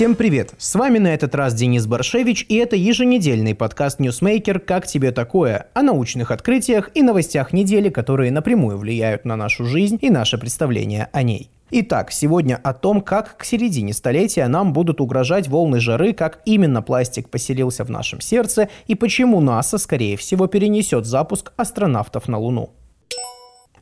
Всем привет! С вами на этот раз Денис Баршевич, и это еженедельный подкаст «Ньюсмейкер. Как тебе такое?» о научных открытиях и новостях недели, которые напрямую влияют на нашу жизнь и наше представление о ней. Итак, сегодня о том, как к середине столетия нам будут угрожать волны жары, как именно пластик поселился в нашем сердце и почему НАСА, скорее всего, перенесет запуск астронавтов на Луну.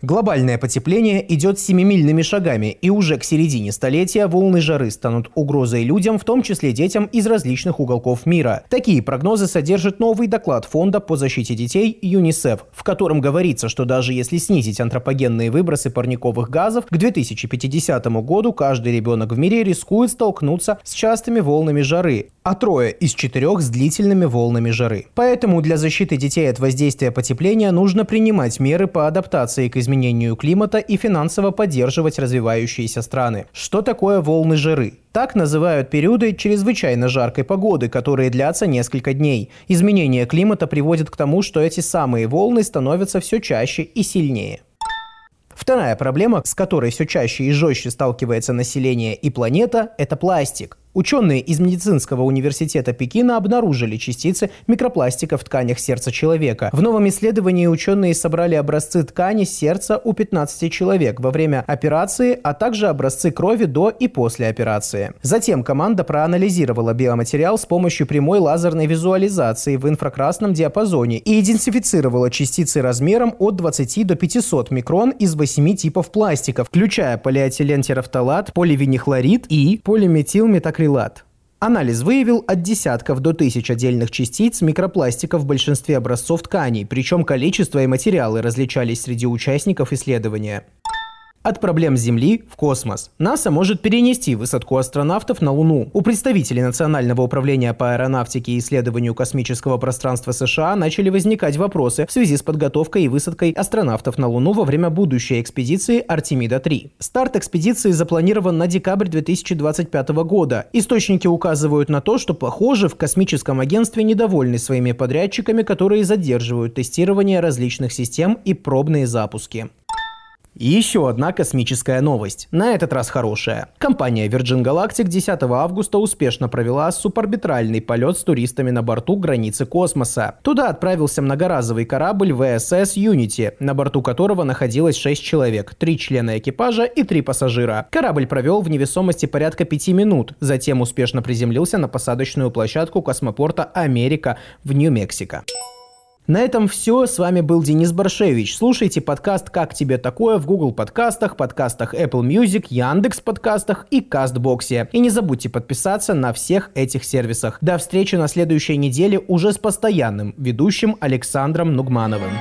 Глобальное потепление идет семимильными шагами, и уже к середине столетия волны жары станут угрозой людям, в том числе детям из различных уголков мира. Такие прогнозы содержит новый доклад Фонда по защите детей ЮНИСЕФ, в котором говорится, что даже если снизить антропогенные выбросы парниковых газов, к 2050 году каждый ребенок в мире рискует столкнуться с частыми волнами жары, а трое из четырех с длительными волнами жары. Поэтому для защиты детей от воздействия потепления нужно принимать меры по адаптации к изменению климата и финансово поддерживать развивающиеся страны. Что такое волны жары? Так называют периоды чрезвычайно жаркой погоды, которые длятся несколько дней. Изменение климата приводит к тому, что эти самые волны становятся все чаще и сильнее. Вторая проблема, с которой все чаще и жестче сталкивается население и планета, это пластик. Ученые из медицинского университета Пекина обнаружили частицы микропластика в тканях сердца человека. В новом исследовании ученые собрали образцы ткани сердца у 15 человек во время операции, а также образцы крови до и после операции. Затем команда проанализировала биоматериал с помощью прямой лазерной визуализации в инфракрасном диапазоне и идентифицировала частицы размером от 20 до 500 микрон из 8 типов пластика, включая полиэтилен терафталат, поливинихлорид и полиметилметакрилат акрилат. Анализ выявил от десятков до тысяч отдельных частиц микропластика в большинстве образцов тканей, причем количество и материалы различались среди участников исследования. От проблем Земли в космос. НАСА может перенести высадку астронавтов на Луну. У представителей Национального управления по аэронавтике и исследованию космического пространства США начали возникать вопросы в связи с подготовкой и высадкой астронавтов на Луну во время будущей экспедиции Артемида-3. Старт экспедиции запланирован на декабрь 2025 года. Источники указывают на то, что, похоже, в космическом агентстве недовольны своими подрядчиками, которые задерживают тестирование различных систем и пробные запуски. Еще одна космическая новость. На этот раз хорошая. Компания Virgin Galactic 10 августа успешно провела суборбитальный полет с туристами на борту границы космоса. Туда отправился многоразовый корабль VSS Unity, на борту которого находилось 6 человек, 3 члена экипажа и 3 пассажира. Корабль провел в невесомости порядка 5 минут, затем успешно приземлился на посадочную площадку космопорта Америка в Нью-Мексико. На этом все. С вами был Денис Баршевич. Слушайте подкаст «Как тебе такое» в Google подкастах, подкастах Apple Music, Яндекс подкастах и Кастбоксе. И не забудьте подписаться на всех этих сервисах. До встречи на следующей неделе уже с постоянным ведущим Александром Нугмановым.